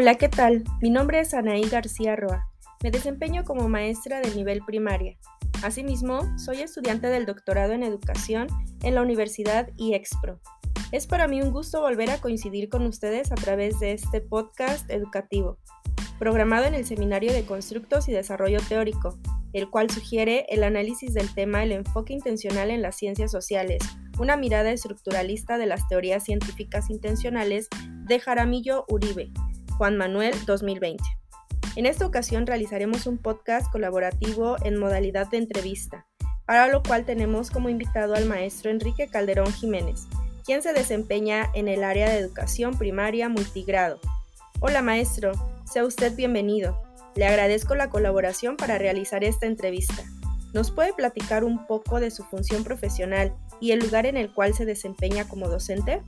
Hola, ¿qué tal? Mi nombre es Anaí García Roa. Me desempeño como maestra de nivel primaria. Asimismo, soy estudiante del doctorado en educación en la Universidad IEXPRO. Es para mí un gusto volver a coincidir con ustedes a través de este podcast educativo, programado en el Seminario de Constructos y Desarrollo Teórico, el cual sugiere el análisis del tema El enfoque intencional en las ciencias sociales, una mirada estructuralista de las teorías científicas intencionales de Jaramillo Uribe, Juan Manuel 2020. En esta ocasión realizaremos un podcast colaborativo en modalidad de entrevista, para lo cual tenemos como invitado al maestro Enrique Calderón Jiménez, quien se desempeña en el área de educación primaria multigrado. Hola maestro, sea usted bienvenido. Le agradezco la colaboración para realizar esta entrevista. ¿Nos puede platicar un poco de su función profesional y el lugar en el cual se desempeña como docente?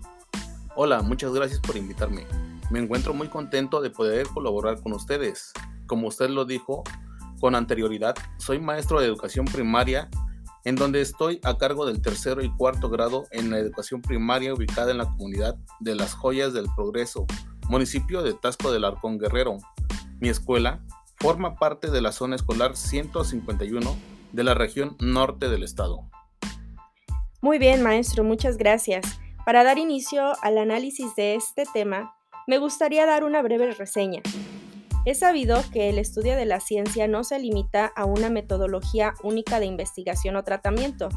Hola, muchas gracias por invitarme. Me encuentro muy contento de poder colaborar con ustedes. Como usted lo dijo con anterioridad, soy maestro de educación primaria en donde estoy a cargo del tercero y cuarto grado en la educación primaria ubicada en la comunidad de Las Joyas del Progreso, municipio de Tasco del Arcón Guerrero. Mi escuela forma parte de la zona escolar 151 de la región norte del estado. Muy bien, maestro, muchas gracias. Para dar inicio al análisis de este tema, me gustaría dar una breve reseña. Es sabido que el estudio de la ciencia no se limita a una metodología única de investigación o tratamiento,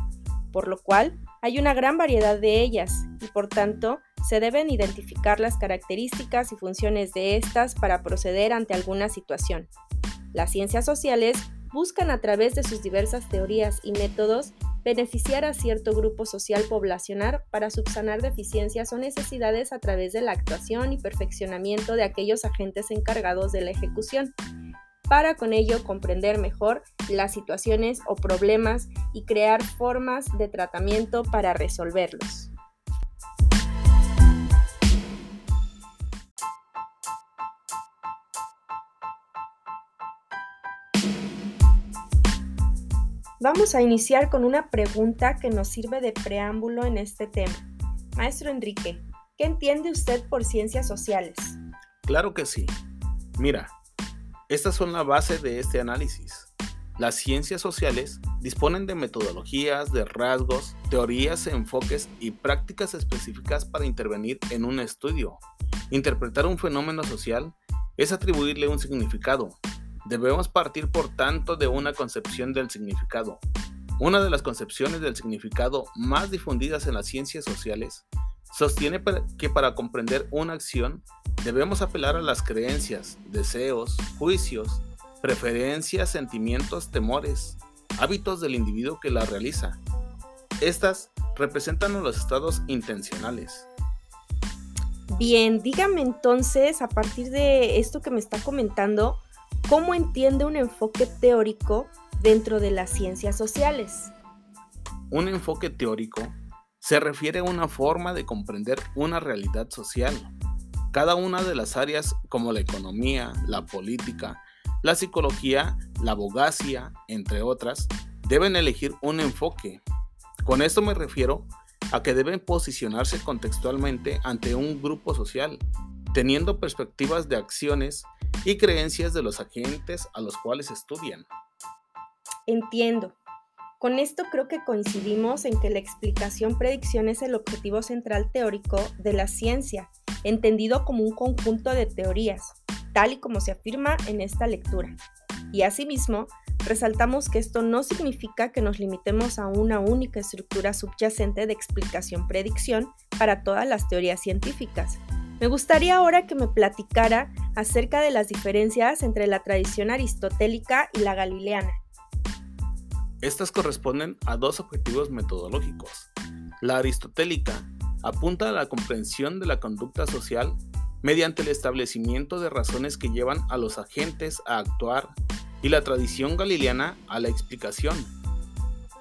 por lo cual hay una gran variedad de ellas y por tanto se deben identificar las características y funciones de estas para proceder ante alguna situación. Las ciencias sociales buscan a través de sus diversas teorías y métodos beneficiar a cierto grupo social poblacional para subsanar deficiencias o necesidades a través de la actuación y perfeccionamiento de aquellos agentes encargados de la ejecución, para con ello comprender mejor las situaciones o problemas y crear formas de tratamiento para resolverlos. Vamos a iniciar con una pregunta que nos sirve de preámbulo en este tema. Maestro Enrique, ¿qué entiende usted por ciencias sociales? Claro que sí. Mira, estas son la base de este análisis. Las ciencias sociales disponen de metodologías, de rasgos, teorías, enfoques y prácticas específicas para intervenir en un estudio. Interpretar un fenómeno social es atribuirle un significado, Debemos partir, por tanto, de una concepción del significado. Una de las concepciones del significado más difundidas en las ciencias sociales sostiene que para comprender una acción debemos apelar a las creencias, deseos, juicios, preferencias, sentimientos, temores, hábitos del individuo que la realiza. Estas representan los estados intencionales. Bien, dígame entonces, a partir de esto que me está comentando, ¿Cómo entiende un enfoque teórico dentro de las ciencias sociales? Un enfoque teórico se refiere a una forma de comprender una realidad social. Cada una de las áreas como la economía, la política, la psicología, la abogacía, entre otras, deben elegir un enfoque. Con esto me refiero a que deben posicionarse contextualmente ante un grupo social, teniendo perspectivas de acciones y creencias de los agentes a los cuales estudian. Entiendo. Con esto creo que coincidimos en que la explicación-predicción es el objetivo central teórico de la ciencia, entendido como un conjunto de teorías, tal y como se afirma en esta lectura. Y asimismo, resaltamos que esto no significa que nos limitemos a una única estructura subyacente de explicación-predicción para todas las teorías científicas, me gustaría ahora que me platicara acerca de las diferencias entre la tradición aristotélica y la galileana. Estas corresponden a dos objetivos metodológicos. La aristotélica apunta a la comprensión de la conducta social mediante el establecimiento de razones que llevan a los agentes a actuar y la tradición galileana a la explicación.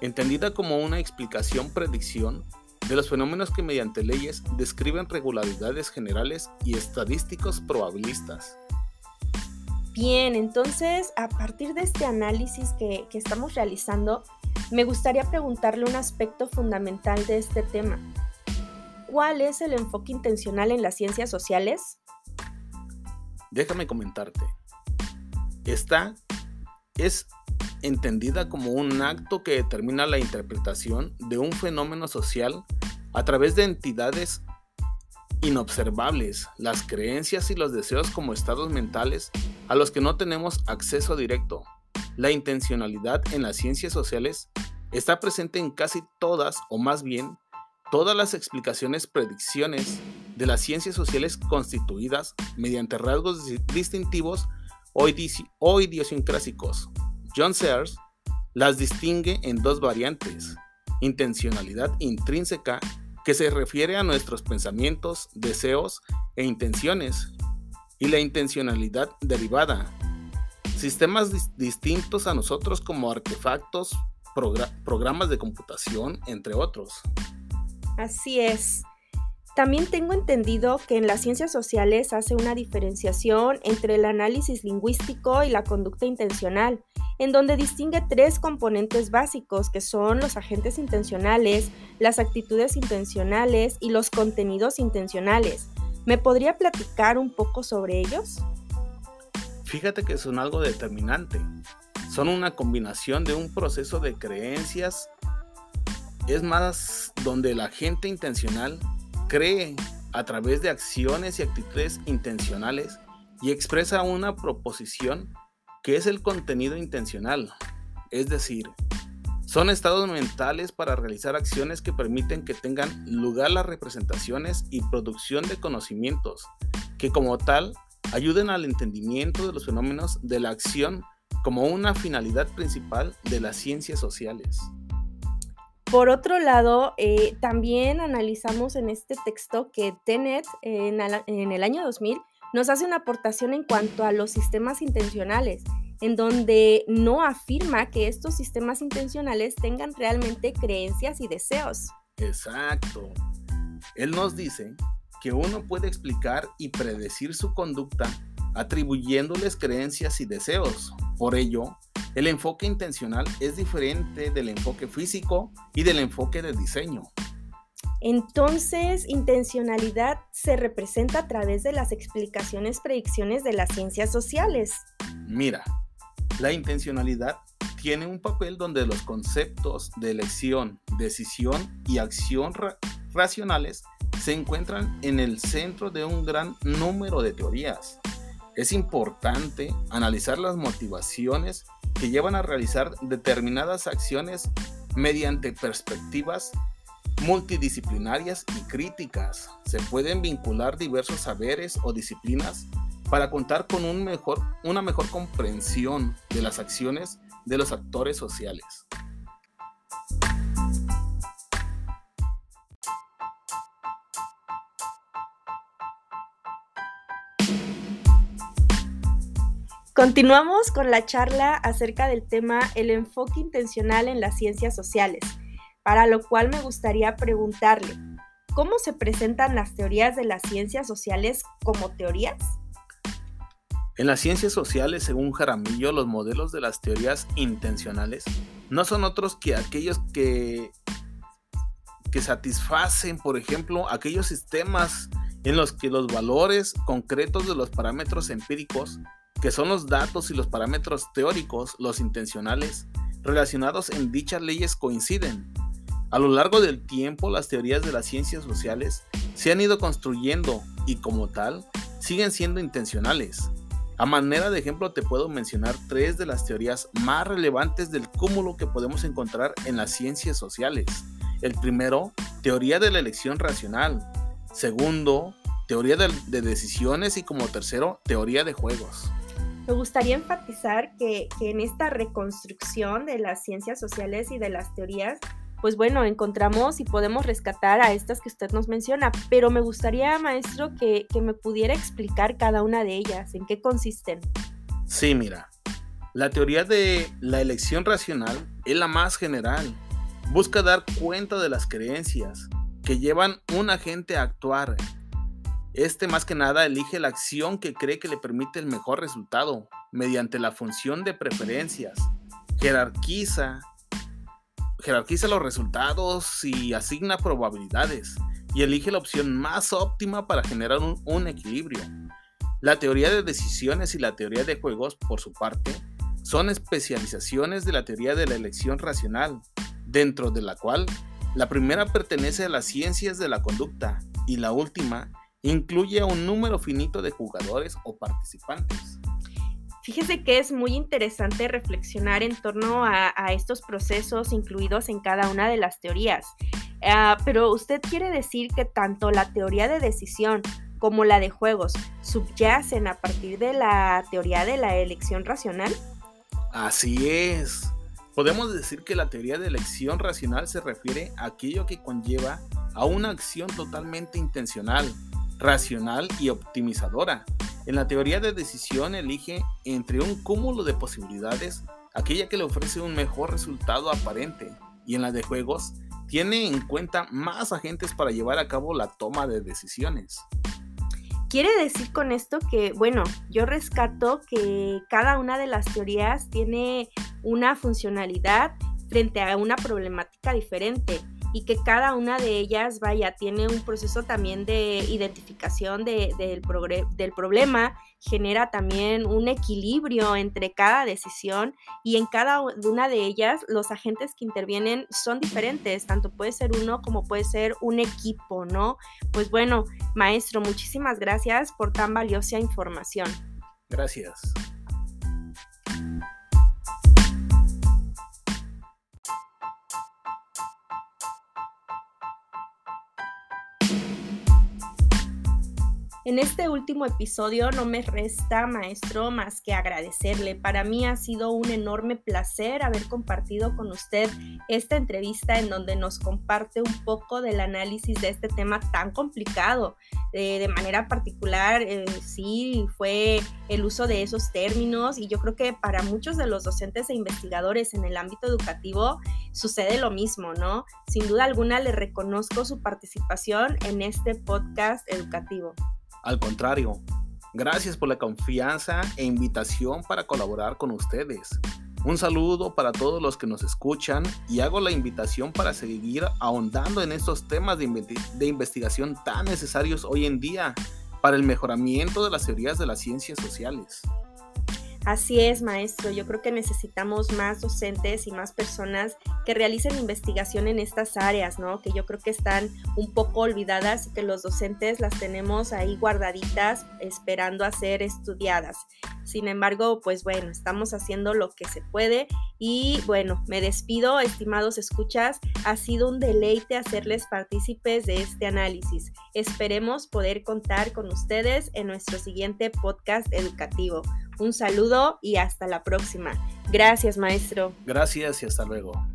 Entendida como una explicación-predicción, de los fenómenos que mediante leyes describen regularidades generales y estadísticos probabilistas. Bien, entonces a partir de este análisis que, que estamos realizando, me gustaría preguntarle un aspecto fundamental de este tema. ¿Cuál es el enfoque intencional en las ciencias sociales? déjame comentarte. Esta es entendida como un acto que determina la interpretación de un fenómeno social a través de entidades inobservables, las creencias y los deseos como estados mentales a los que no tenemos acceso directo. La intencionalidad en las ciencias sociales está presente en casi todas, o más bien, todas las explicaciones, predicciones de las ciencias sociales constituidas mediante rasgos distintivos o, idiosincrásicos. John Sears las distingue en dos variantes, intencionalidad intrínseca, que se refiere a nuestros pensamientos, deseos e intenciones, y la intencionalidad derivada, sistemas distintos a nosotros como artefactos, programas de computación, entre otros. Así es. También tengo entendido que en las ciencias sociales hace una diferenciación entre el análisis lingüístico y la conducta intencional, en donde distingue tres componentes básicos que son los agentes intencionales, las actitudes intencionales y los contenidos intencionales. ¿Me podría platicar un poco sobre ellos? Fíjate que son algo determinante. Son una combinación de un proceso de creencias. Es más donde el agente intencional cree a través de acciones y actitudes intencionales y expresa una proposición que es el contenido intencional. Es decir, son estados mentales para realizar acciones que permiten que tengan lugar las representaciones y producción de conocimientos, que como tal ayuden al entendimiento de los fenómenos de la acción como una finalidad principal de las ciencias sociales. Por otro lado, eh, también analizamos en este texto que Tenet en, en el año 2000 nos hace una aportación en cuanto a los sistemas intencionales, en donde no afirma que estos sistemas intencionales tengan realmente creencias y deseos. Exacto. Él nos dice que uno puede explicar y predecir su conducta atribuyéndoles creencias y deseos. Por ello, el enfoque intencional es diferente del enfoque físico y del enfoque de diseño. Entonces, intencionalidad se representa a través de las explicaciones, predicciones de las ciencias sociales. Mira, la intencionalidad tiene un papel donde los conceptos de elección, decisión y acción racionales se encuentran en el centro de un gran número de teorías. Es importante analizar las motivaciones que llevan a realizar determinadas acciones mediante perspectivas multidisciplinarias y críticas. Se pueden vincular diversos saberes o disciplinas para contar con un mejor, una mejor comprensión de las acciones de los actores sociales. Continuamos con la charla acerca del tema el enfoque intencional en las ciencias sociales, para lo cual me gustaría preguntarle, ¿cómo se presentan las teorías de las ciencias sociales como teorías? En las ciencias sociales, según Jaramillo, los modelos de las teorías intencionales no son otros que aquellos que, que satisfacen, por ejemplo, aquellos sistemas en los que los valores concretos de los parámetros empíricos que son los datos y los parámetros teóricos, los intencionales, relacionados en dichas leyes coinciden. A lo largo del tiempo, las teorías de las ciencias sociales se han ido construyendo y como tal, siguen siendo intencionales. A manera de ejemplo te puedo mencionar tres de las teorías más relevantes del cúmulo que podemos encontrar en las ciencias sociales. El primero, teoría de la elección racional. Segundo, teoría de, de decisiones y como tercero, teoría de juegos. Me gustaría enfatizar que, en esta reconstrucción de las ciencias sociales y de las teorías, pues bueno, encontramos y podemos rescatar a estas que usted nos menciona, pero me gustaría, maestro, que, que me pudiera explicar cada una de ellas, en qué consisten. Sí, mira, la teoría de la elección racional es la más general. Busca dar cuenta de las creencias que llevan un agente a actuar este más que nada elige la acción que cree que le permite el mejor resultado mediante la función de preferencias. Jerarquiza, jerarquiza los resultados y asigna probabilidades y elige la opción más óptima para generar un, equilibrio. La teoría de decisiones y la teoría de juegos, por su parte, son especializaciones de la teoría de la elección racional, dentro de la cual la primera pertenece a las ciencias de la conducta y la última incluye a un número finito de jugadores o participantes. Fíjese que es muy interesante reflexionar en torno a, estos procesos incluidos en cada una de las teorías. Ah, pero usted quiere decir que tanto la teoría de decisión como la de juegos subyacen a partir de la teoría de la elección racional? Así es. Podemos decir que la teoría de elección racional se refiere a aquello que conlleva a una acción totalmente intencional, racional y optimizadora, en la teoría de decisión elige entre un cúmulo de posibilidades aquella que le ofrece un mejor resultado aparente y en la de juegos tiene en cuenta más agentes para llevar a cabo la toma de decisiones. Quiere decir con esto que, bueno, yo rescato que cada una de las teorías tiene una funcionalidad frente a una problemática diferente y que cada una de ellas, vaya, tiene un proceso también de identificación del, del problema, genera también un equilibrio entre cada decisión y en cada una de ellas los agentes que intervienen son diferentes, tanto puede ser uno como puede ser un equipo, ¿no? Pues bueno, maestro, muchísimas gracias por tan valiosa información. Gracias. En este último episodio no me resta, maestro, más que agradecerle. Para mí ha sido un enorme placer haber compartido con usted esta entrevista en donde nos comparte un poco del análisis de este tema tan complicado. de manera particular, eh, sí, fue el uso de esos términos y yo creo que para muchos de los docentes e investigadores en el ámbito educativo sucede lo mismo, ¿no? Sin duda alguna le reconozco su participación en este podcast educativo. Al contrario, gracias por la confianza e invitación para colaborar con ustedes. Un saludo para todos los que nos escuchan y hago la invitación para seguir ahondando en estos temas de, investigación tan necesarios hoy en día para el mejoramiento de las teorías de las ciencias sociales. Así es, maestro. Yo creo que necesitamos más docentes y más personas que realicen investigación en estas áreas, ¿no? Que yo creo que están un poco olvidadas y que los docentes las tenemos ahí guardaditas esperando a ser estudiadas. Sin embargo, pues bueno, estamos haciendo lo que se puede y bueno, me despido, estimados escuchas. Ha sido un deleite hacerles partícipes de este análisis. Esperemos poder contar con ustedes en nuestro siguiente podcast educativo. Un saludo y hasta la próxima. Gracias, maestro. Gracias y hasta luego.